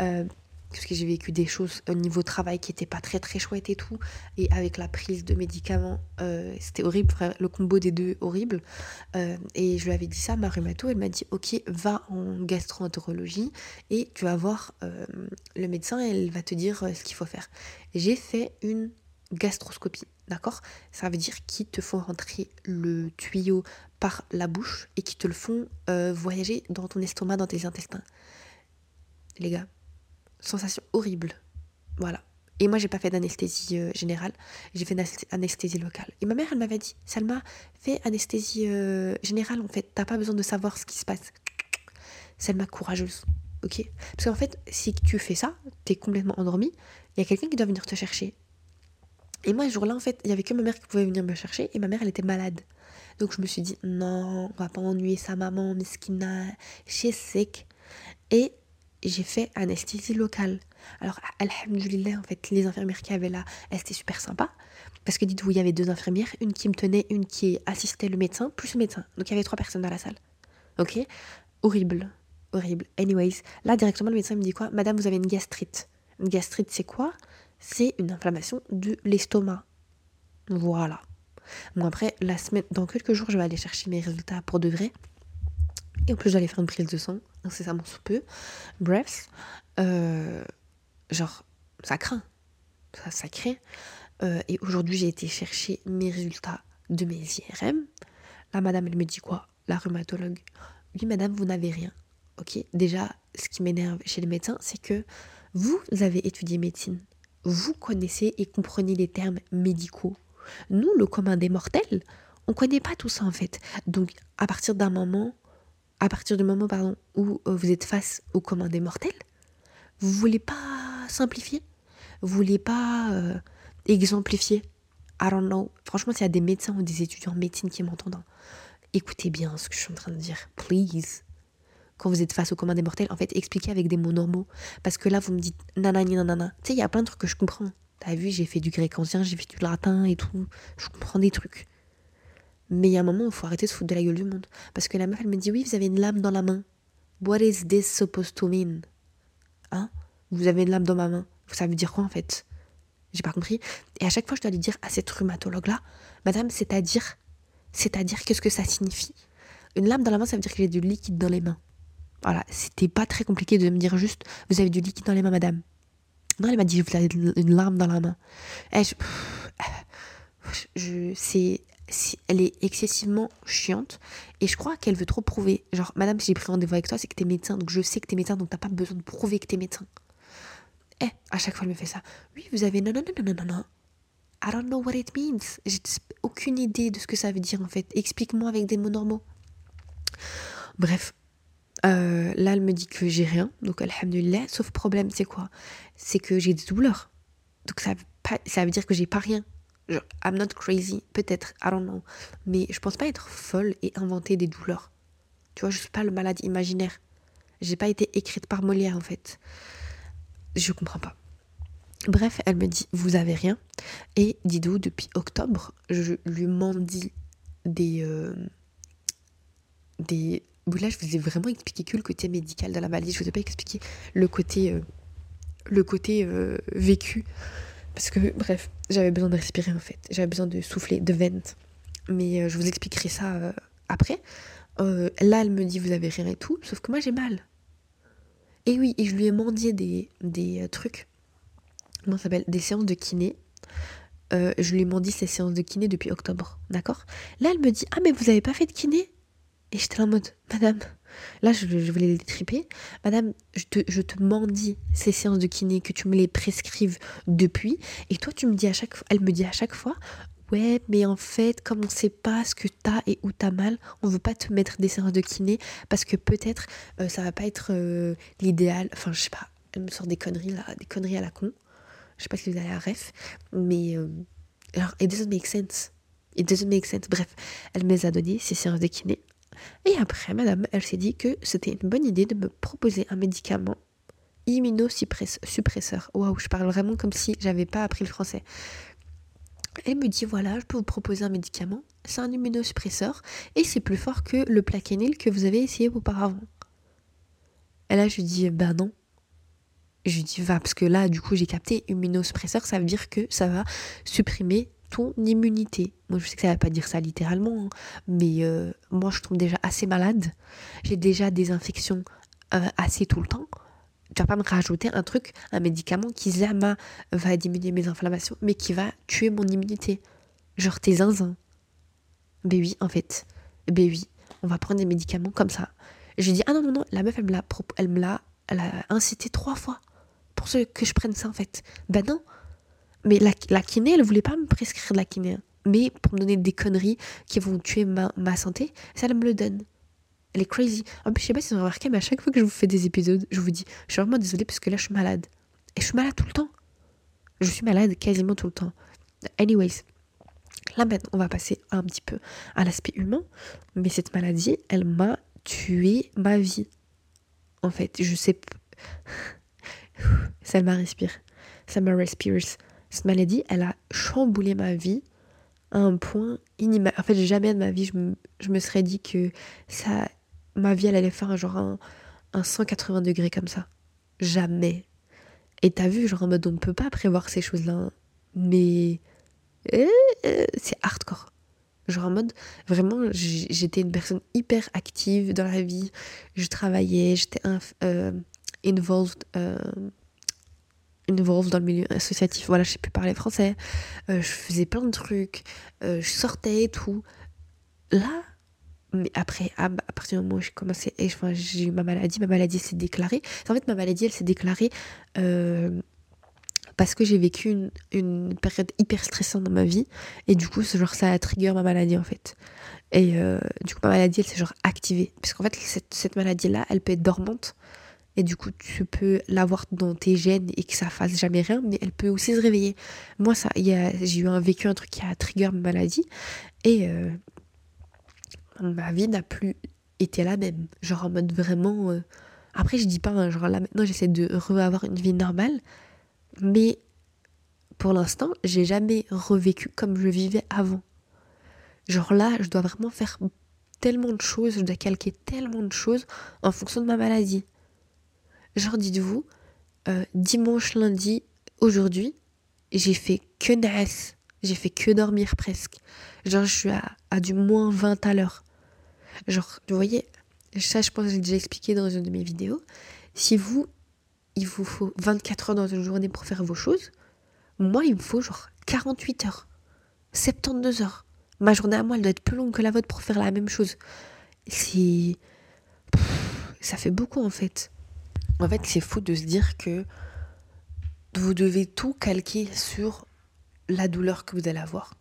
Euh, parce que j'ai vécu des choses au niveau travail qui n'étaient pas très très chouettes et tout. Et avec la prise de médicaments, euh, c'était horrible, le combo des deux horrible. Euh, et je lui avais dit ça, ma rhumato, elle m'a dit ok, va en gastroentérologie et tu vas voir euh, le médecin, elle va te dire ce qu'il faut faire. J'ai fait une gastroscopie, d'accord? Ça veut dire qu'ils te font rentrer le tuyau par la bouche et qui te le font voyager dans ton estomac, dans tes intestins. Les gars, sensation horrible. Voilà. Et moi, j'ai pas fait d'anesthésie euh, générale, j'ai fait d'anesthésie locale. Et ma mère, elle m'avait dit, Salma, fais anesthésie euh, générale, en fait, t'as pas besoin de savoir ce qui se passe. Salma, courageuse, ok? Parce qu'en fait, si tu fais ça, t'es complètement endormi, il y a quelqu'un qui doit venir te chercher. Et moi, ce jour-là, en fait, il y avait que ma mère qui pouvait venir me chercher, et ma mère, elle était malade. Donc je me suis dit, non, on va pas ennuyer sa maman, miskina, chez sick. Et j'ai fait anesthésie locale. Alors, alhamdoulilah, en fait, les infirmières qui avaient là, elles étaient super sympas. Parce que dites-vous, il y avait deux infirmières, une qui me tenait, une qui assistait le médecin, plus le médecin. Donc il y avait trois personnes dans la salle. Ok? Horrible. Horrible. Anyways, là directement, le médecin me dit quoi? Madame, vous avez une gastrite. Une gastrite, c'est quoi? C'est une inflammation de l'estomac. Voilà. Bon, après, la semaine, dans quelques jours, je vais aller chercher mes résultats pour de vrai. Et en plus, j'allais faire une prise de sang, incessamment sous peu. Bref, euh, genre, ça craint. Ça, ça craint. Euh, et aujourd'hui, j'ai été chercher mes résultats de mes IRM. La madame, elle me dit quoi? La rhumatologue. Oui, madame, vous n'avez rien. Ok? Déjà, ce qui m'énerve chez les médecins, c'est que vous avez étudié médecine. Vous connaissez et comprenez les termes médicaux. Nous, le commun des mortels, on connaît pas tout ça en fait. Donc, à partir d'un moment, à partir du moment pardon, où euh, vous êtes face au commun des mortels, vous voulez pas simplifier Vous voulez pas euh, exemplifier I don't know. Franchement, s'il y a des médecins ou des étudiants en médecine qui m'entendent, écoutez bien ce que je suis en train de dire. Please. Quand vous êtes face au commun des mortels, en fait, expliquez avec des mots normaux. Parce que là, vous me dites nanani nanana. Tu sais, il y a plein de trucs que je comprends. T'as vu, j'ai fait du grec ancien, j'ai fait du latin et tout. Je comprends des trucs. Mais il y a un moment où il faut arrêter de se foutre de la gueule du monde. Parce que la meuf, elle me dit Oui, vous avez une lame dans la main. What is this supposed to mean? Hein? Vous avez une lame dans ma main. Ça veut dire quoi en fait? J'ai pas compris. Et à chaque fois, je dois lui dire à cette rhumatologue-là Madame, c'est-à-dire C'est-à-dire, qu'est-ce que ça signifie? Une lame dans la main, ça veut dire que j'ai du liquide dans les mains. Voilà, c'était pas très compliqué de me dire juste Vous avez du liquide dans les mains, madame. Non, elle m'a dit Vous avez une larme dans la main. Et je, je, c'est elle est excessivement chiante et je crois qu'elle veut trop prouver. Genre, madame, si j'ai pris rendez-vous avec toi, c'est que t'es médecin, donc je sais que t'es médecin, donc t'as pas besoin de prouver que t'es médecin. Eh, à chaque fois, elle me fait ça. Oui, vous avez non, non, non, non, non, non. I don't know what it means. J'ai aucune idée de ce que ça veut dire en fait. Explique-moi avec des mots normaux. Bref, euh, là, elle me dit que j'ai rien, donc alhamdulillah. Sauf problème, c'est quoi? C'est que j'ai des douleurs. Donc ça, ça veut dire que j'ai pas rien. I'm not crazy, peut-être, I don't know. Mais je pense pas être folle et inventer des douleurs. Tu vois, je suis pas le malade imaginaire. J'ai pas été écrite par Molière en fait. Je comprends pas. Bref, elle me dit Vous avez rien. Et Dido, depuis octobre, je lui mendie des. Euh, des. Là, je vous ai vraiment expliqué que le côté médical de la maladie. Je vous ai pas expliqué le côté. Euh, le côté euh, vécu parce que, bref, j'avais besoin de respirer en fait. J'avais besoin de souffler, de vente. Mais euh, je vous expliquerai ça euh, après. Euh, là, elle me dit vous avez rien et tout, sauf que moi j'ai mal. Et oui, et je lui ai mendié des, trucs. Comment ça s'appelle? Des séances de kiné. je lui ai mendié ces séances de kiné depuis octobre, d'accord? Là, elle me dit ah mais vous avez pas fait de kiné? Et j'étais en mode madame, Là, je, voulais les triper. Madame, je te, je te mendie ces séances de kiné que tu me les prescrives depuis. Et toi, tu me dis à chaque elle me dit à chaque fois, ouais, mais en fait, comme on sait pas ce que t'as et où t'as mal, on veut pas te mettre des séances de kiné parce que peut-être euh, ça va pas être euh, l'idéal. Enfin, je sais pas, elle me sort des conneries là, des conneries à la con. Je sais pas si vous avez la ref, mais euh, alors, it doesn't make sense. It doesn't make sense. Bref, elle me les a donné, ces séances de kiné. Et après, madame, elle s'est dit que c'était une bonne idée de me proposer un médicament immunosuppresseur. Waouh, je parle vraiment comme si j'avais pas appris le français. Elle me dit voilà, je peux vous proposer un médicament, c'est un immunosuppresseur et c'est plus fort que le plaquenil que vous avez essayé auparavant. Et là, je lui dis ben non. Je lui dis va, parce que là, du coup, j'ai capté immunosuppresseur, ça veut dire que ça va supprimer ton immunité. Moi, je sais que ça ne va pas dire ça littéralement, hein, mais euh, moi, je tombe déjà assez malade. J'ai déjà des infections euh, assez tout le temps. Tu vas pas me rajouter un truc, un médicament qui jamais va diminuer mes inflammations, mais qui va tuer mon immunité. Genre tes zinzins. Ben oui, en fait. Ben oui, on va prendre des médicaments comme ça. Je dis, ah non, non, non, la meuf, elle me l'a, elle me l'a, incité trois fois pour que je prenne ça, en fait. Ben non, Mais la, la kiné, elle voulait pas me prescrire de la kiné. Mais pour me donner des conneries qui vont tuer ma, santé, ça, elle me le donne. Elle est crazy. En plus, je sais pas si vous avez remarqué, mais à chaque fois que je vous fais des épisodes, je vous dis, je suis vraiment désolée parce que là, je suis malade. Et je suis malade tout le temps. Je suis malade quasiment tout le temps. Anyways, là maintenant, on va passer un petit peu à l'aspect humain. Mais cette maladie, elle m'a tué ma vie. En fait, je sais. <laughs> Ça m'a respire. Ça m'a respire. Cette maladie, elle a chamboulé ma vie à un point inimaginable. En fait, jamais de ma vie, je me, serais dit que ça, ma vie, elle allait faire un genre un, un 180 degrés comme ça. Jamais. Et t'as vu, genre en mode, on peut pas prévoir ces choses-là. hein. Mais euh, euh, c'est hardcore. Genre en mode, vraiment, j'étais une personne hyper active dans la vie. Je travaillais, j'étais euh, involved, euh, involved dans le milieu associatif. Voilà, je sais plus parler français. Euh, je faisais plein de trucs. euh, je sortais et tout. Là, mais après, à, à partir du moment où j'ai commencé, et, enfin, j'ai eu ma maladie, ma maladie s'est déclarée. En fait, ma maladie, elle s'est déclarée euh, parce que j'ai vécu une, une période hyper stressante dans ma vie. Et du coup, genre, ça a trigger ma maladie, en fait. Et du coup, ma maladie, elle s'est genre activée. Parce qu'en fait, cette maladie-là, elle peut être dormante. Et du coup, tu peux l'avoir dans tes gènes et que ça fasse jamais rien, mais elle peut aussi se réveiller. Moi, ça, j'ai eu un vécu, un truc qui a trigger ma maladie. Et euh, ma vie n'a plus été la même. Genre en mode vraiment. euh, Après, je dis pas, hein, genre là maintenant, j'essaie de avoir une vie normale. Mais pour l'instant, j'ai jamais revécu comme je vivais avant. Genre là, je dois vraiment faire tellement de choses, je dois calquer tellement de choses en fonction de ma maladie. Genre, dites-vous, euh, dimanche, lundi, aujourd'hui, j'ai fait que nasse. J'ai fait que dormir presque. Genre, je suis à, à du moins 20 à l'heure. Genre, vous voyez, ça, je pense que j'ai déjà expliqué dans une de mes vidéos. Si vous, il vous faut 24 heures dans une journée pour faire vos choses, moi, il me faut genre 48 heures. 72 heures. Ma journée à moi, elle doit être plus longue que la vôtre pour faire la même chose. C'est. Ça fait beaucoup en fait. En fait, c'est fou de se dire que vous devez tout calquer sur la douleur que vous allez avoir.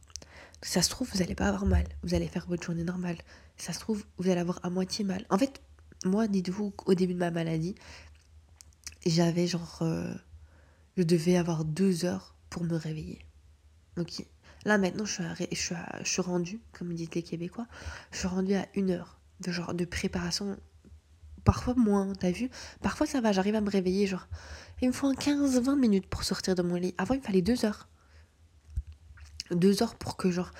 Ça se trouve, vous n'allez pas avoir mal. Vous allez faire votre journée normale. Ça se trouve, vous allez avoir à moitié mal. En fait, moi, dites-vous, au début de ma maladie, j'avais genre. euh, je devais avoir deux heures pour me réveiller. Ok. Là, maintenant, je suis, je suis, je suis rendue, comme disent les Québécois, je suis rendue à une heure de, genre, de préparation. Parfois moins, t'as vu? Parfois, ça va, j'arrive à me réveiller, genre. Il me faut un 15-20 minutes pour sortir de mon lit. Avant, il me fallait deux heures. Deux heures pour que, genre,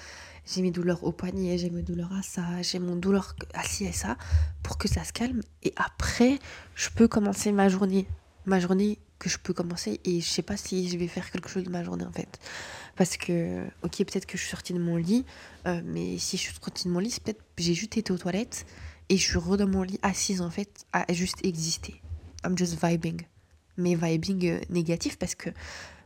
j'ai mes douleurs au poignet, j'ai mes douleurs à ça, j'ai mon douleur à ci et ça, pour que ça se calme. Et après, je peux commencer ma journée. Ma journée que je peux commencer. Et je sais pas si je vais faire quelque chose de ma journée, en fait. Parce que, ok, peut-être que je suis sortie de mon lit, euh, mais si je suis sortie de mon lit, c'est peut-être j'ai juste été aux toilettes et je suis re dans mon lit assise, en fait, à juste exister. I'm just vibing. Mais vibing euh, négatif parce que,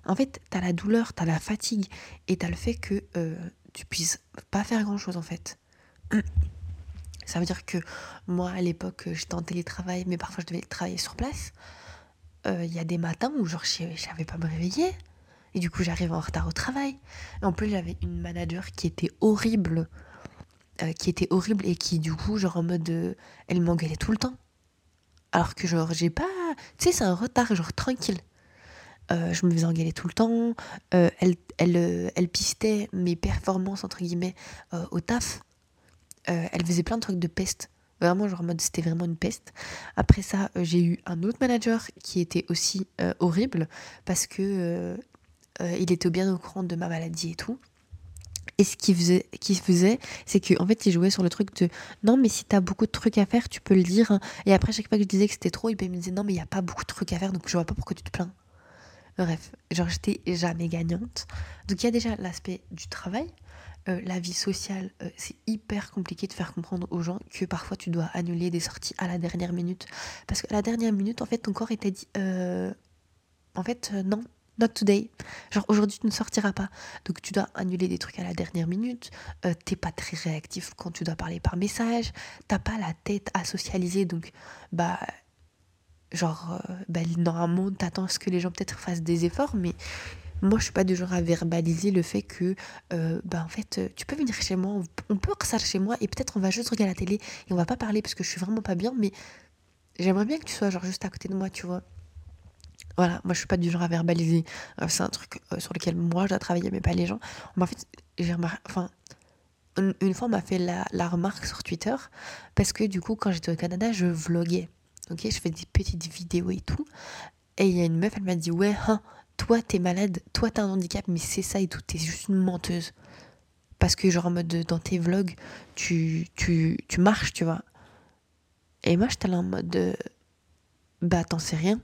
en fait, t'as la douleur, t'as la fatigue et t'as le fait que euh, tu puisses pas faire grand-chose, en fait. Ça veut dire que moi, à l'époque, euh, j'étais en télétravail, mais parfois je devais travailler sur place. Euh, Il y a des matins où, genre, je savais pas me réveiller. Et du coup, j'arrivais en retard au travail. Et en plus, j'avais une manager qui était horrible. Euh, qui était horrible et qui, du coup, genre en mode. euh, elle m'engueulait tout le temps. Alors que, genre, j'ai pas. Tu sais, c'est un retard, genre tranquille. Euh, je me faisais engueuler tout le temps. Elle, elle, elle pistait mes performances, entre guillemets, au taf. Elle faisait plein de trucs de peste. Vraiment, genre en mode c'était vraiment une peste. Après ça, j'ai eu un autre manager qui était aussi horrible parce que il était bien au courant de ma maladie et tout. Et ce qu'il faisait, qu'il faisait c'est qu'en fait, il jouait sur le truc de non, mais si t'as beaucoup de trucs à faire, tu peux le dire. hein. Et après, chaque fois que je disais que c'était trop, il me disait non, mais il n'y a pas beaucoup de trucs à faire, donc je vois pas pourquoi tu te plains. Bref, genre, j'étais jamais gagnante. Donc, il y a déjà l'aspect du travail. Euh, la vie sociale, euh, c'est hyper compliqué de faire comprendre aux gens que parfois tu dois annuler des sorties à la dernière minute. Parce qu'à la dernière minute, en fait, ton corps il t'a dit euh, en fait, non, not today. Genre aujourd'hui, tu ne sortiras pas. Donc tu dois annuler des trucs à la dernière minute. Euh, T'es pas très réactif quand tu dois parler par message. T'as pas la tête à socialiser. Donc, bah, genre, euh, bah, normalement, t'attends à ce que les gens peut-être fassent des efforts, mais moi je suis pas du genre à verbaliser le fait que euh, bah, en fait tu peux venir chez moi on peut ça chez moi et peut-être on va juste regarder la télé et on va pas parler parce que je suis vraiment pas bien mais j'aimerais bien que tu sois genre juste à côté de moi tu vois voilà moi je suis pas du genre à verbaliser euh, c'est un truc euh, sur lequel moi je dois travailler mais pas les gens en fait j'ai enfin une, fois on m'a fait la, la, remarque sur Twitter parce que du coup quand j'étais au Canada je vloguais ok? Je fais des petites vidéos et tout et il y a une meuf elle m'a dit ouais hein, toi t'es malade, toi t'as un handicap, mais c'est ça et tout, t'es juste une menteuse. Parce que genre en mode dans tes vlogs, tu, tu, tu marches, tu vois? Et moi j'étais là en mode bah t'en sais rien.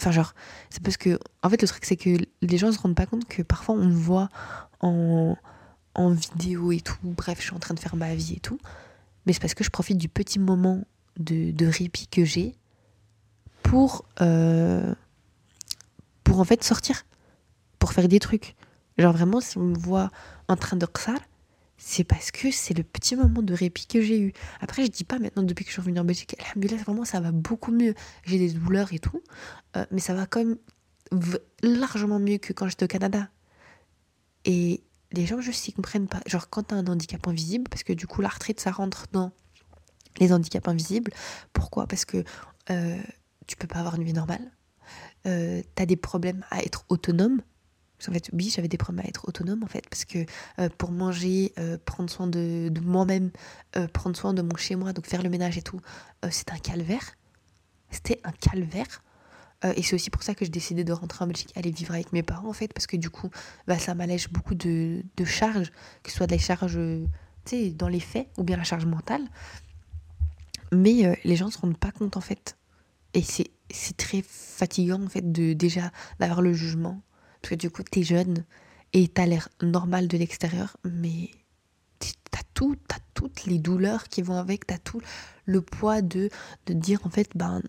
Enfin genre, c'est parce que en fait le truc c'est que les gens se rendent pas compte que parfois on me voit en, en vidéo et tout, bref je suis en train de faire ma vie et tout. Mais c'est parce que je profite du petit moment de, de répit que j'ai pour... Euh, pour en fait sortir, pour faire des trucs. Genre vraiment, si on me voit en train de ksar, c'est parce que c'est le petit moment de répit que j'ai eu. Après, je dis pas maintenant, depuis que je suis revenue en Belgique, vraiment, ça va beaucoup mieux. J'ai des douleurs et tout, euh, mais ça va quand même largement mieux que quand j'étais au Canada. Et les gens juste s'y comprennent pas. Genre quand t'as un handicap invisible, parce que du coup la retraite ça rentre dans les handicaps invisibles. Pourquoi? Parce que euh, tu peux pas avoir une vie normale euh, tu as des problèmes à être autonome. En fait, oui, j'avais des problèmes à être autonome, en fait, parce que euh, pour manger, euh, prendre soin de, moi-même, euh, prendre soin de mon chez-moi, donc faire le ménage et tout, c'était un calvaire. C'était un calvaire. et c'est aussi pour ça que j'ai décidé de rentrer en Belgique, aller vivre avec mes parents, en fait, parce que du coup, bah, ça m'allège beaucoup de, de charges, que ce soit des charges, tu sais, dans les faits, ou bien la charge mentale. Mais les gens ne se rendent pas compte, en fait. Et c'est c'est très fatigant en fait de déjà d'avoir le jugement parce que du coup t'es jeune et t'as l'air normal de l'extérieur mais t'as tout t'as toutes les douleurs qui vont avec t'as tout le poids de de dire en fait ben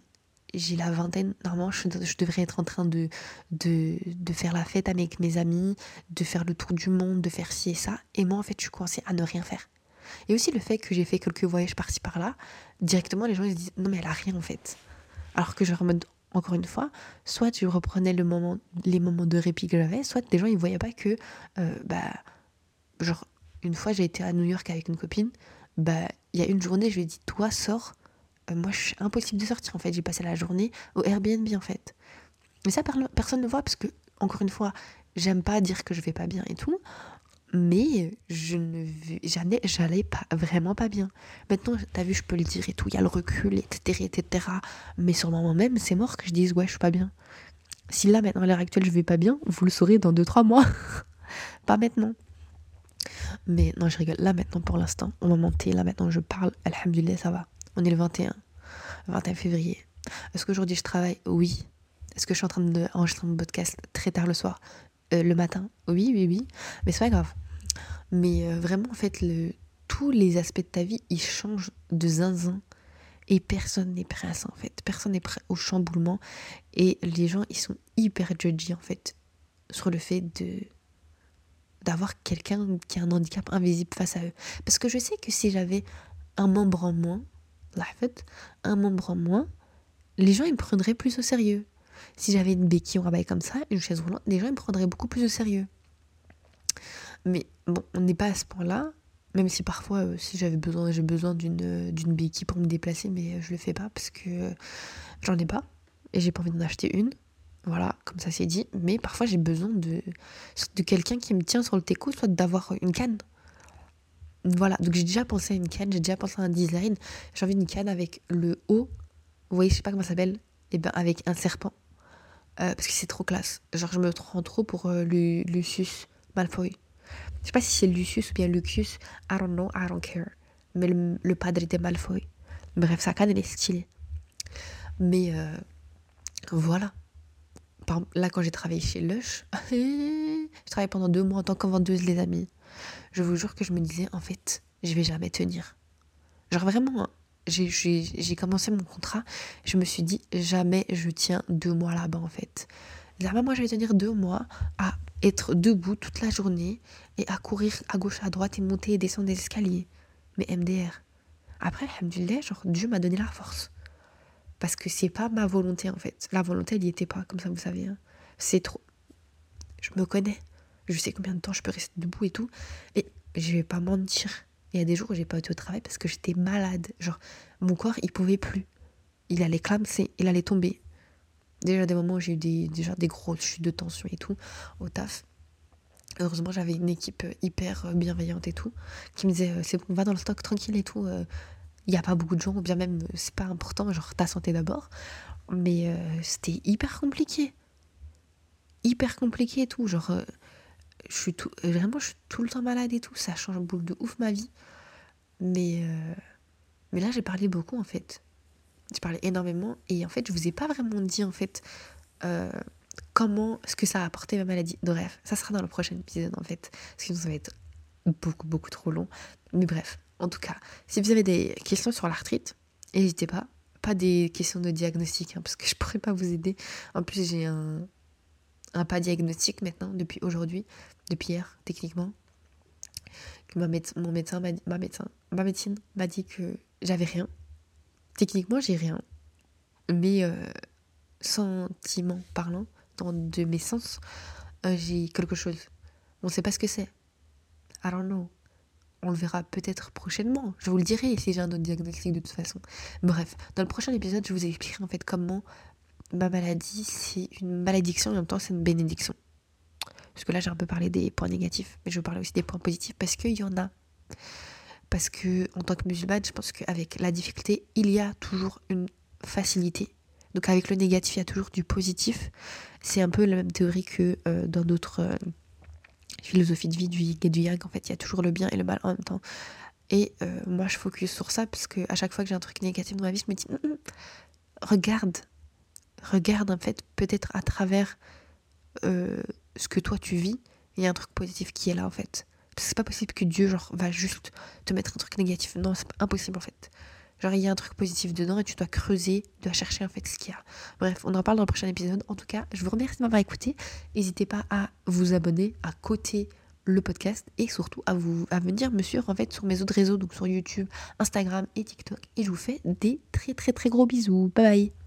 j'ai la vingtaine normalement je, devrais être en train de, de de faire la fête avec mes amis de faire le tour du monde de faire ci et ça. Et moi en fait je suis coincée à ne rien faire. Et aussi le fait que j'ai fait quelques voyages par-ci par-là directement les gens ils se disent non mais elle a rien en fait. Alors que je remode encore une fois, soit tu reprenais les moments de répit que j'avais, soit des gens ils voyaient pas que, euh, bah, genre, une fois j'ai été à New York avec une copine, bah, il y a une journée, je lui ai dit, toi, sors. Euh, moi, je suis impossible de sortir en fait. J'ai passé la journée au Airbnb en fait. Mais ça, personne ne voit parce que, encore une fois, j'aime pas dire que je vais pas bien et tout mais je ne j'allais pas vraiment pas bien. Maintenant t'as vu je peux le dire et tout il y a le recul etc etc mais sur le moment même c'est mort que je dise ouais je suis pas bien. Si là maintenant à l'heure actuelle je vais pas bien vous le saurez dans 2-3 mois. <laughs> Pas maintenant. Mais non je rigole. Là maintenant pour l'instant au moment T là maintenant je parle alhamdulillah ça va. On est le 21 21 février. Est-ce qu'aujourd'hui je travaille? Oui. Est-ce que je suis en train d'enregistrer mon podcast très tard le soir? Euh, le matin Oui, oui, oui. Mais c'est pas grave. Mais euh, vraiment, en fait, tous les aspects de ta vie, ils changent de zinzin. Et personne n'est prêt à ça, en fait. Personne n'est prêt au chamboulement. Et les gens, ils sont hyper judgy, en fait, sur le fait de d'avoir quelqu'un qui a un handicap invisible face à eux. Parce que je sais que si j'avais un membre en moins, la fait, un membre en moins, les gens ils me prendraient plus au sérieux. Si j'avais une béquille en rabaille comme ça, une chaise roulante, les gens ils me prendraient beaucoup plus au sérieux. Mais bon, on n'est pas à ce point-là. Même si parfois, euh, si j'avais besoin, j'ai besoin d'une euh, béquille pour me déplacer, mais euh, je le fais pas parce que j'en ai pas et j'ai pas envie d'en acheter une. Voilà, comme ça c'est dit. Mais parfois j'ai besoin de, de quelqu'un qui me tient sur le téco, soit d'avoir une canne. Voilà, donc j'ai déjà pensé à une canne, j'ai déjà pensé à un design. J'ai envie d'une canne avec le haut, vous voyez, je sais pas comment ça s'appelle, et eh ben avec un serpent. Parce que c'est trop classe. Genre, je me prends trop pour Lucius Malfoy. Je sais pas si c'est Lucius ou bien Lucius. I don't know, I don't care. Mais le, padre était Malfoy. Bref, sa canne, elle est stylée. Mais euh, voilà. là, quand j'ai travaillé chez Lush, <laughs> je travaillais pendant deux mois en tant que vendeuse, les amis. Je vous jure que je me disais, en fait, je vais jamais tenir. Genre vraiment, j'ai commencé mon contrat, je me suis dit, jamais je tiens deux mois là-bas, en fait. Là-bas, moi, je vais tenir deux mois à être debout toute la journée et à courir à gauche, à droite et monter et descendre des escaliers. Mais MDR. Après, alhamdoulilah, genre, Dieu m'a donné la force. Parce que c'est pas ma volonté, en fait. La volonté, elle n'y était pas, comme ça, vous savez. Hein. C'est trop. Je me connais. Je sais combien de temps je peux rester debout et tout. Et je vais pas mentir. Il y a des jours où j'ai pas été au travail parce que j'étais malade. Genre, mon corps, il pouvait plus. Il allait clamser, il allait tomber. Déjà, des moments où j'ai eu des, déjà des grosses chutes de tension et tout au taf. Heureusement, j'avais une équipe hyper bienveillante et tout, qui me disait c'est bon, va dans le stock tranquille et tout. Il n'y a pas beaucoup de gens, ou bien même c'est pas important, genre ta santé d'abord. Mais c'était hyper compliqué. Hyper compliqué et tout. Genre, je suis tout, vraiment, je suis tout le temps malade et tout. Ça change boule de ouf ma vie. Mais, mais là, j'ai parlé beaucoup en fait. J'ai parlé énormément et en fait, je vous ai pas vraiment dit en fait comment, ce que ça a apporté ma maladie. Bref, ça sera dans le prochain épisode en fait, parce que ça va être beaucoup, beaucoup trop long. Mais bref, en tout cas, si vous avez des questions sur l'arthrite, n'hésitez pas. Pas des questions de diagnostic, hein, parce que je pourrais pas vous aider. En plus, j'ai un, un pas diagnostic maintenant, depuis aujourd'hui, depuis hier, techniquement. Ma mon médecin, ma médecin, ma médecine m'a dit que j'avais rien. Techniquement, j'ai rien. Mais euh, sentiment parlant, de mes sens, euh, j'ai quelque chose. On ne sait pas ce que c'est. I don't know. On le verra peut-être prochainement. Je vous le dirai si j'ai un autre diagnostic de toute façon. Bref, dans le prochain épisode, je vous expliquerai en fait comment ma maladie, c'est une malédiction et en même temps c'est une bénédiction. Parce que là, j'ai un peu parlé des points négatifs, mais je veux parler aussi des points positifs parce qu'il y en a. Parce que en tant que musulmane, je pense qu'avec la difficulté, il y a toujours une facilité donc avec le négatif, il y a toujours du positif. C'est un peu la même théorie que euh, dans d'autres euh, philosophies de vie du yin et du yang. En fait, il y a toujours le bien et le mal en même temps. Et euh, moi, je focus sur ça parce que à chaque fois que j'ai un truc négatif dans ma vie, je me dis, hum, hum, regarde, regarde en fait, peut-être à travers ce que toi tu vis, il y a un truc positif qui est là en fait. Parce que c'est pas possible que Dieu genre va juste te mettre un truc négatif. Non, c'est impossible en fait. Genre, il y a un truc positif dedans et tu dois creuser, tu dois chercher en fait ce qu'il y a. Bref, on en parle dans le prochain épisode. En tout cas, je vous remercie de m'avoir écouté. N'hésitez pas à vous abonner, à côté le podcast et surtout à vous à venir me suivre en fait sur mes autres réseaux donc sur YouTube, Instagram et TikTok et je vous fais des très très très gros bisous. Bye bye.